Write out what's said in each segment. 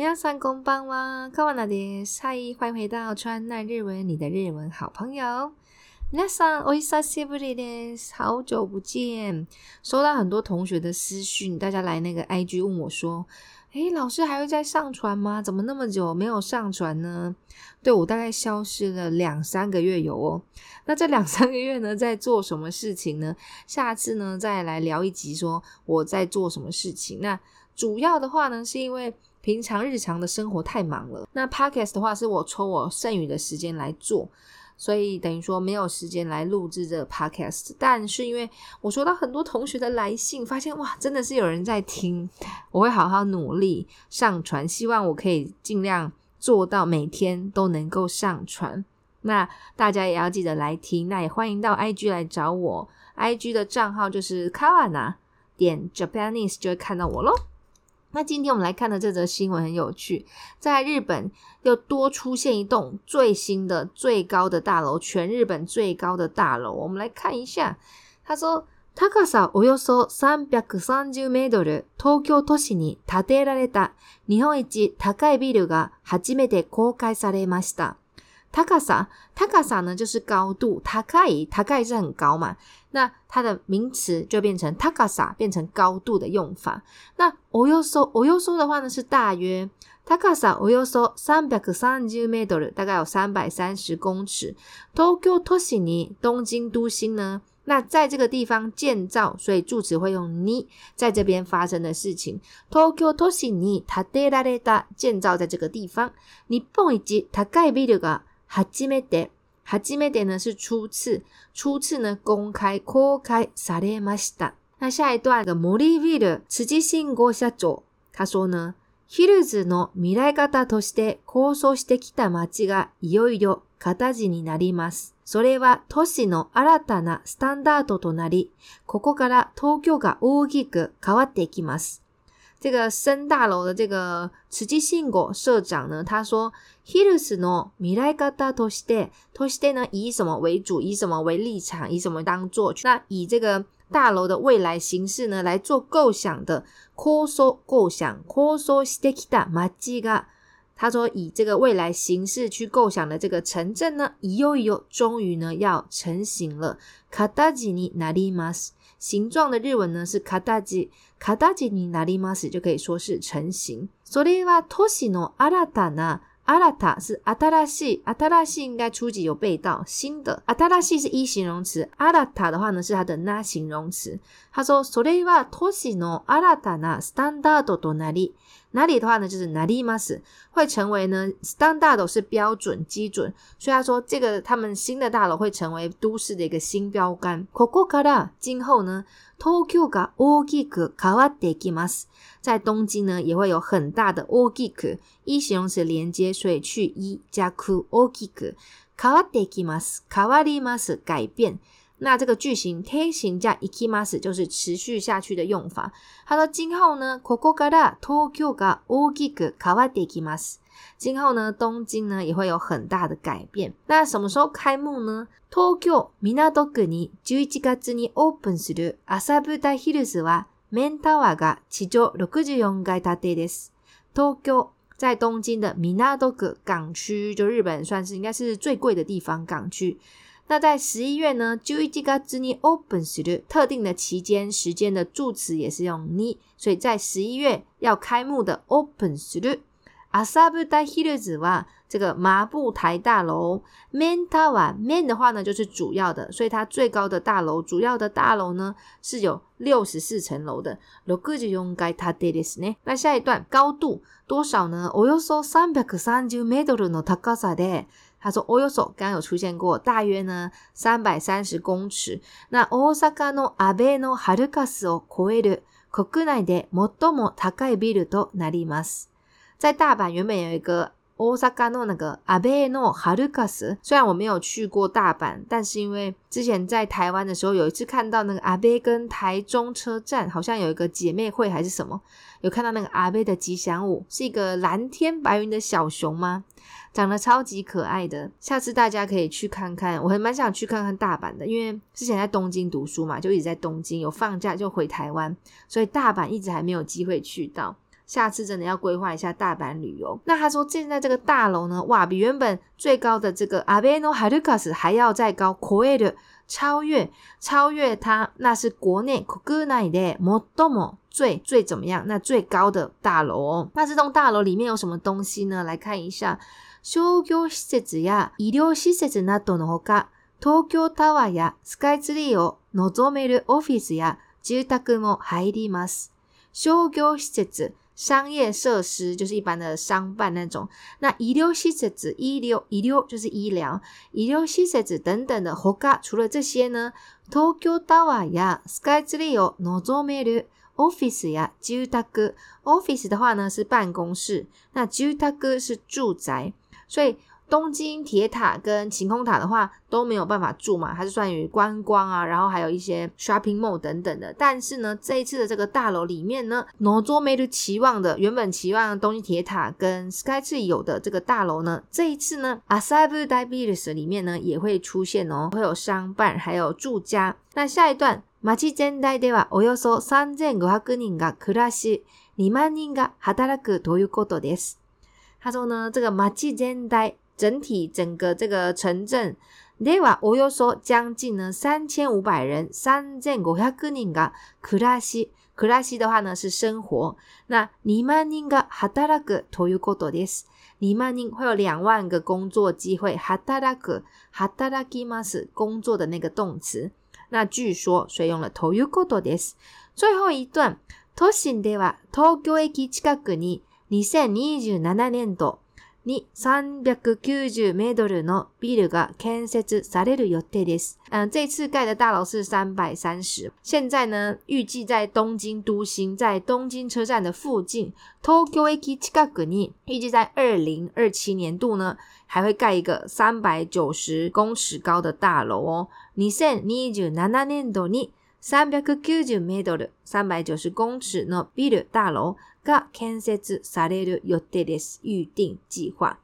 要上工班吗？看我哪里？嗨，欢迎回到川奈日文，你的日文好朋友。你好，上我伊莎西布利的，好久不见！收到很多同学的私讯，大家来那个 IG 问我，说：“诶老师还会再上传吗？怎么那么久没有上传呢？”对我大概消失了两三个月有哦。那这两三个月呢，在做什么事情呢？下次呢，再来聊一集，说我在做什么事情。那主要的话呢，是因为。平常日常的生活太忙了，那 podcast 的话是我抽我剩余的时间来做，所以等于说没有时间来录制这个 podcast。但是因为我收到很多同学的来信，发现哇，真的是有人在听，我会好好努力上传，希望我可以尽量做到每天都能够上传。那大家也要记得来听，那也欢迎到 IG 来找我，IG 的账号就是 Kana，点 Japanese 就会看到我喽。那今天我们来看的这则新闻很有趣，在日本又多出现一栋最新的、最高的大楼，全日本最高的大楼。我们来看一下，他说，高さおよそ三百三十メートル、東京都市に建てられた日本一高いビルが初めて公開されました。タカサ、タカサ呢就是高度、高い、高い是很高嘛。那它的名词就变成タカサ，变成高度的用法。那およそ、およそ的话呢是大约、タカサおよそ三百三十メートル，大概有三百三十公尺。東京都心に东京都心呢，那在这个地方建造，所以助词会用你在这边发生的事情。東京都心に建てられた建造在这个地方。日本一高いビルが初めて。初めて呢是初次，初次呢公開、公開されました。那下一段的モリビル辻信号社長他说呢。ヒルズの未来型として構想してきた街がいよいよ形になります。それは都市の新たなスタンダードとなり、ここから東京が大きく変わっていきます。这个新大楼的这个池尻信国社长呢，他说：“ヒルスの未来型大都市で、都市で呢以什么为主？以什么为立场？以什么当做？那以这个大楼的未来形式呢来做构想的、扩缩构想、扩缩してきたマが。他说以这个未来形式去构想的这个城镇呢，イヨイヨ，终于呢要成型了、形になります。”形状的日文呢是卡タ吉卡タ吉尼なりま斯，就可以说是成型。それでは新しいの新たな新たな是拉し阿达拉い应该初级有背到新的。达拉い是一形容词，阿拉塔的话呢是它的那形容词。他说，それでは新しいの新たなスタンダードとなり。哪里的话呢？就是哪里吗？是会成为呢？当大楼是标准基准，所以他说这个他们新的大楼会成为都市的一个新标杆。ここから今后呢？t o k 東京が大きいが変わっています。在东京呢，也会有很大的 o g i い。一形容词连接，所以去一加 ku く大きい。変わっています。変わります。改变。那这个句型，t 型加 ikimas 就是持续下去的用法。他说今后呢，koko gara Tokyo ga o k i k a kawatte k i m a s 今后呢，东京呢也会有很大的改变。那什么时候开幕呢？Tokyo m i n a d o g u n i Jijikazuni open s する Asabuta Hills rokuji メンタワーが地上六十 d e 建 Tokyo 在东京的 m i n a d o 港港区，就日本算是应该是最贵的地方，港区。那在十一月呢？就一这个字呢？opens る特定的期间时间的助词也是用 ni，所以在十一月要开幕的 opens る。アサブ台ヒルズは这个麻布台大楼。main 塔は main 的话呢，就是主要的，所以它最高的大楼，主要的大楼呢是有六十四层楼的。六十就用该它塔ですね。那下一段高度多少呢？およそ三百三十メートルの高さで。他说：“我有说，刚刚有出现过，大约呢三百三十公尺。那大阪のアベノハルカスを超える国内で最も高いビルとなります。在大阪有一个。” Osaka 那个 Abe no Haruka，虽然我没有去过大阪，但是因为之前在台湾的时候，有一次看到那个 Abe 跟台中车站好像有一个姐妹会还是什么，有看到那个 Abe 的吉祥物，是一个蓝天白云的小熊吗？长得超级可爱的，下次大家可以去看看。我很蛮想去看看大阪的，因为之前在东京读书嘛，就一直在东京，有放假就回台湾，所以大阪一直还没有机会去到。下次真的要规划一下大阪旅游。那他说，现在这个大楼呢，哇，比原本最高的这个 Abeno Harukas 还要再高，跨越、超越、超越它。那是国内国内的摩都摩最最怎么样？那最高的大楼。那这栋大楼里面有什么东西呢？来看一下，商業施設や医療施設などのほか、東京タワーやスカイツリーを望めるオフィスや住宅も入ります。商業施設。商业设施就是一般的商办那种，那医疗设指医疗、医疗就是医疗，医疗设指等等的。好噶，除了这些呢，Tokyo Tower 呀 s k y s c r Nozomele Office 呀，住宅。Office 的话呢是办公室，那住宅是住宅，所以。东京铁塔跟晴空塔的话都没有办法住嘛，它是算于观光啊，然后还有一些 shopping mall 等等的。但是呢，这一次的这个大楼里面呢，挪作梅的期望的原本期望东京铁塔跟 Sky Tree 有的这个大楼呢，这一次呢，Asabu d i a b e t r s 里面呢也会出现哦，会有商办还有住家。那下一段，马吉全体ではおよそ三千五百人が暮らし、二万人が働くということです。他说呢，这个马吉全体。整体整个这个城镇，他们我又说将近呢三千五百人，三千五百个人噶。暮らし暮らし的话呢是生活。那ニマニンがハタラグということです。ニマニン会有两万个工作机会。ハタラグハタラギマス工作的那个动词。那据说所以用了ということです。最后一段。都心では東京駅近くに二千二十七年度。に390メートルのビルが建設される予定です。嗯、这次盖的大楼是三百三十。现在呢，预计在东京都心，在东京车站的附近，Tokyo Eki c 预计在二零二七年度呢，还会盖一个三百九十公尺高的大楼哦。2027年度に390メートル、390公尺のビル、大楼が建設される予定です。预定计划。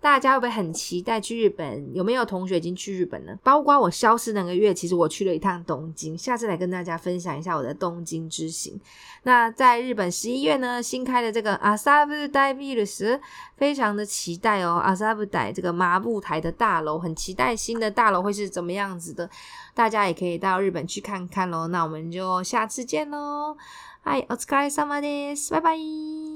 大家会不会很期待去日本？有没有同学已经去日本了？包括我消失那个月，其实我去了一趟东京，下次来跟大家分享一下我的东京之行。那在日本十一月呢，新开的这个 Asabu Dai Virus，非常的期待哦。Asabu Dai 这个麻布台的大楼，很期待新的大楼会是怎么样子的。大家也可以到日本去看看喽。那我们就下次见喽。Hi，お疲れ様です。拜拜。